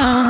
down.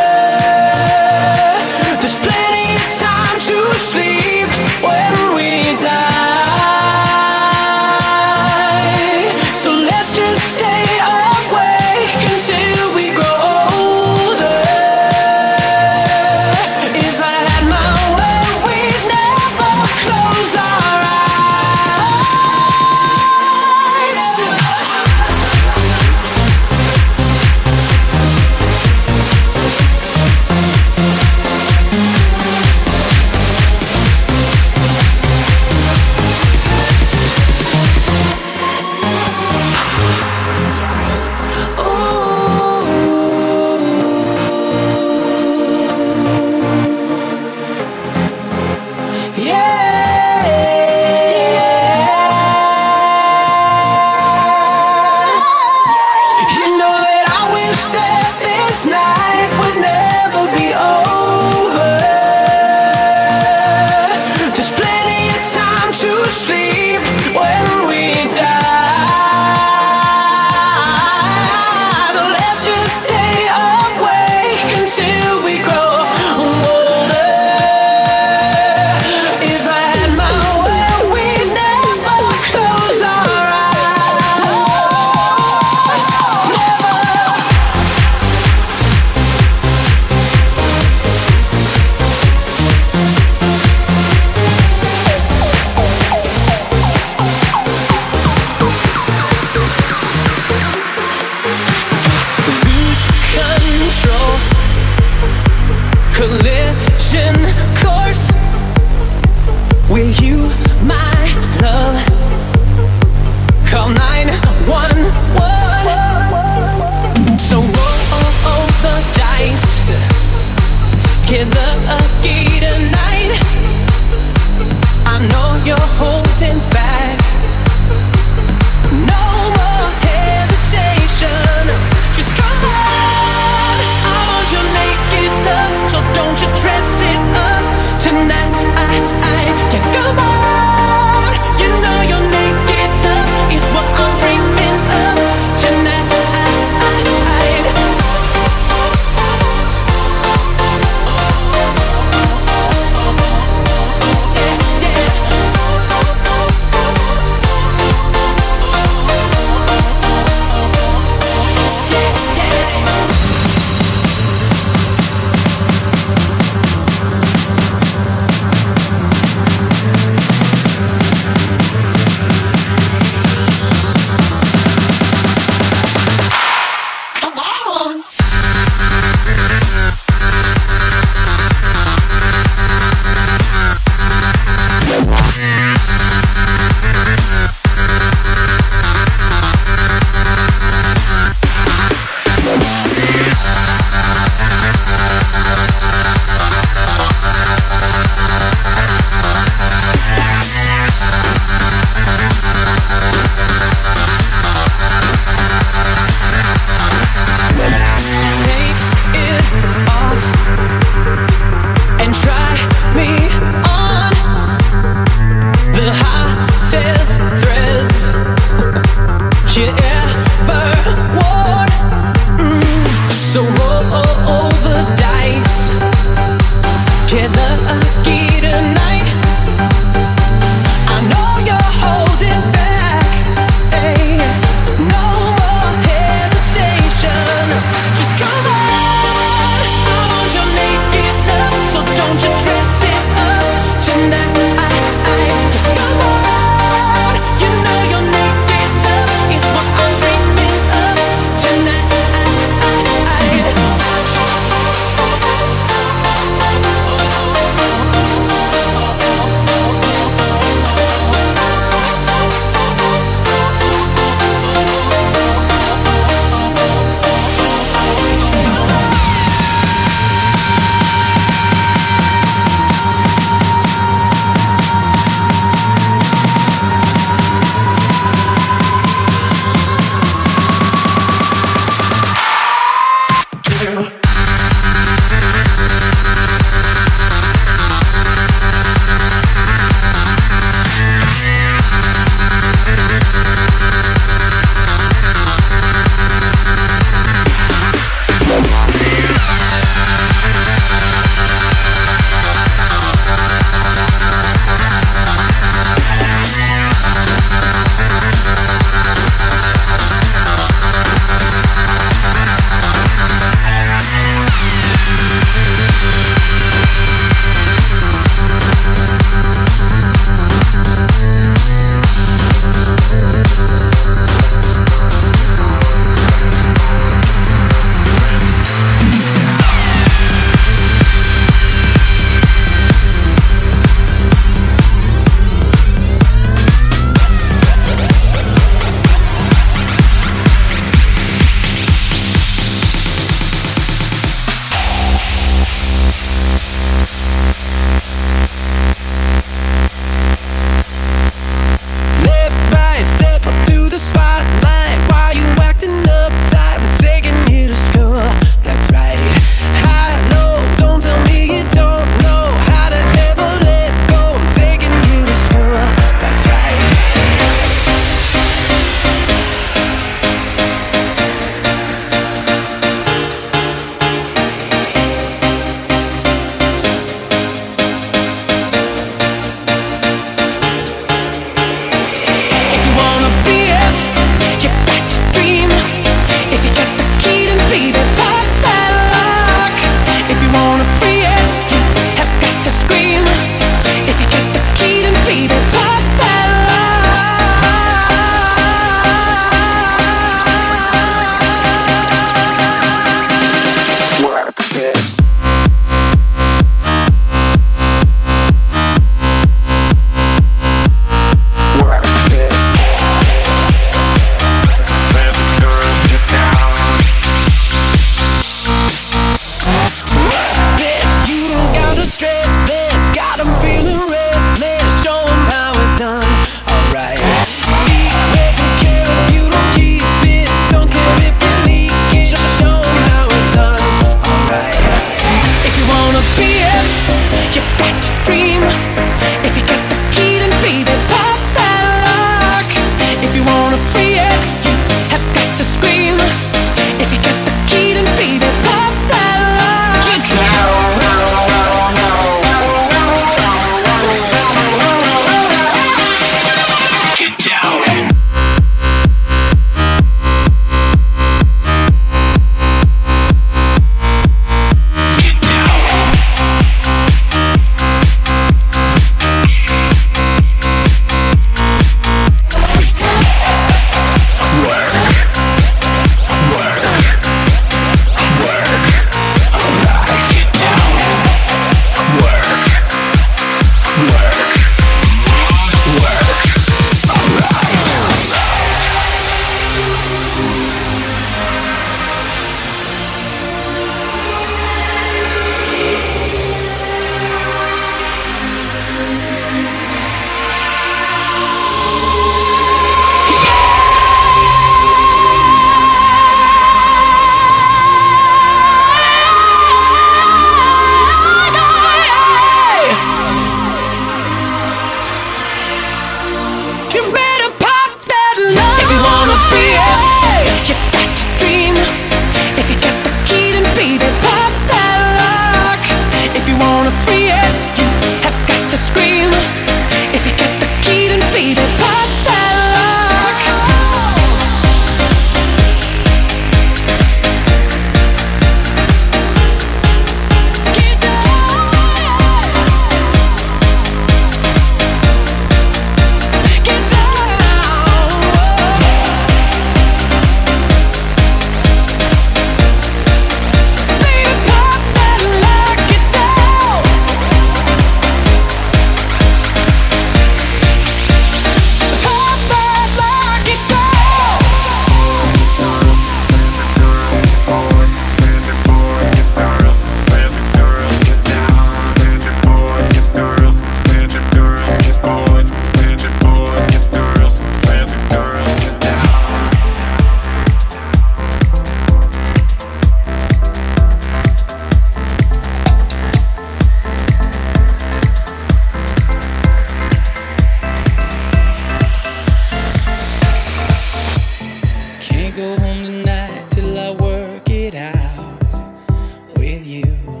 you.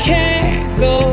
can't go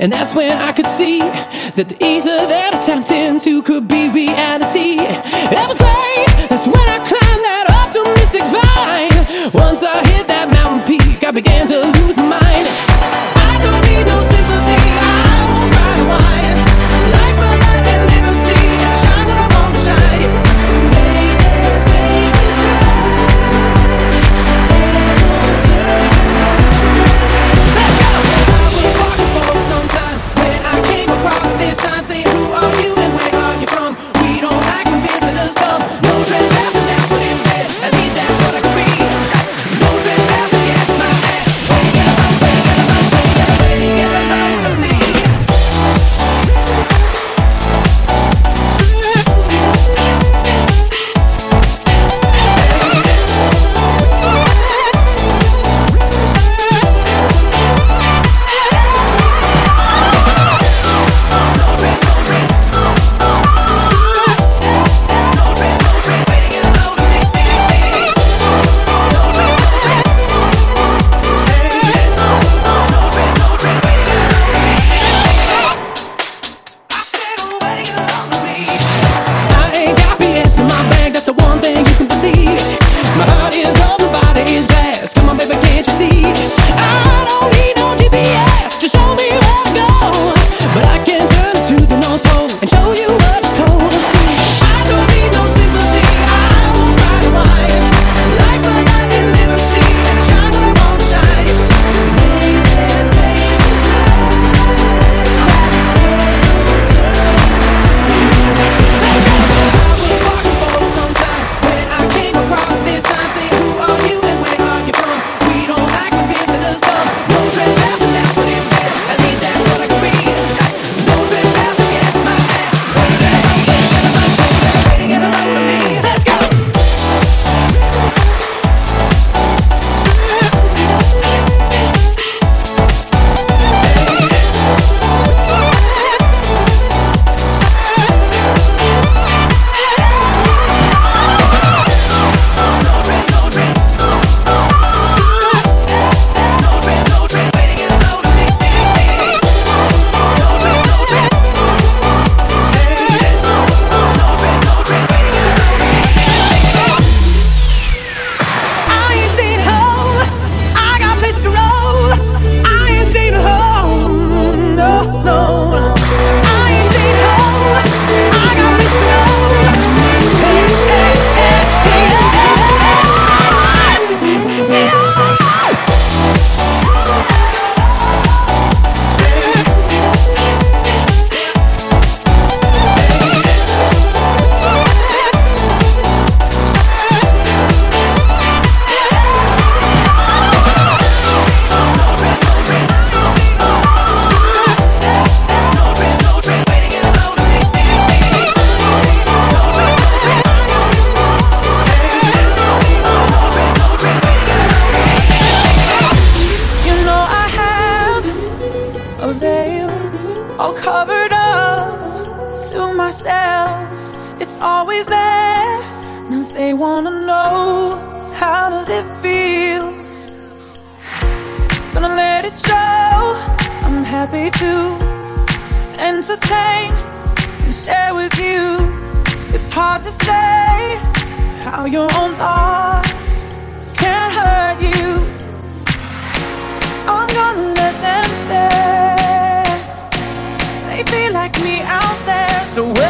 And that's when I could see that the ether that I tapped into could be reality. That was great. That's when I climbed that optimistic vine. Once I hit that mountain peak, I began to lose. entertain and share with you. It's hard to say how your own thoughts can hurt you. I'm gonna let them stay. They feel like me out there, so.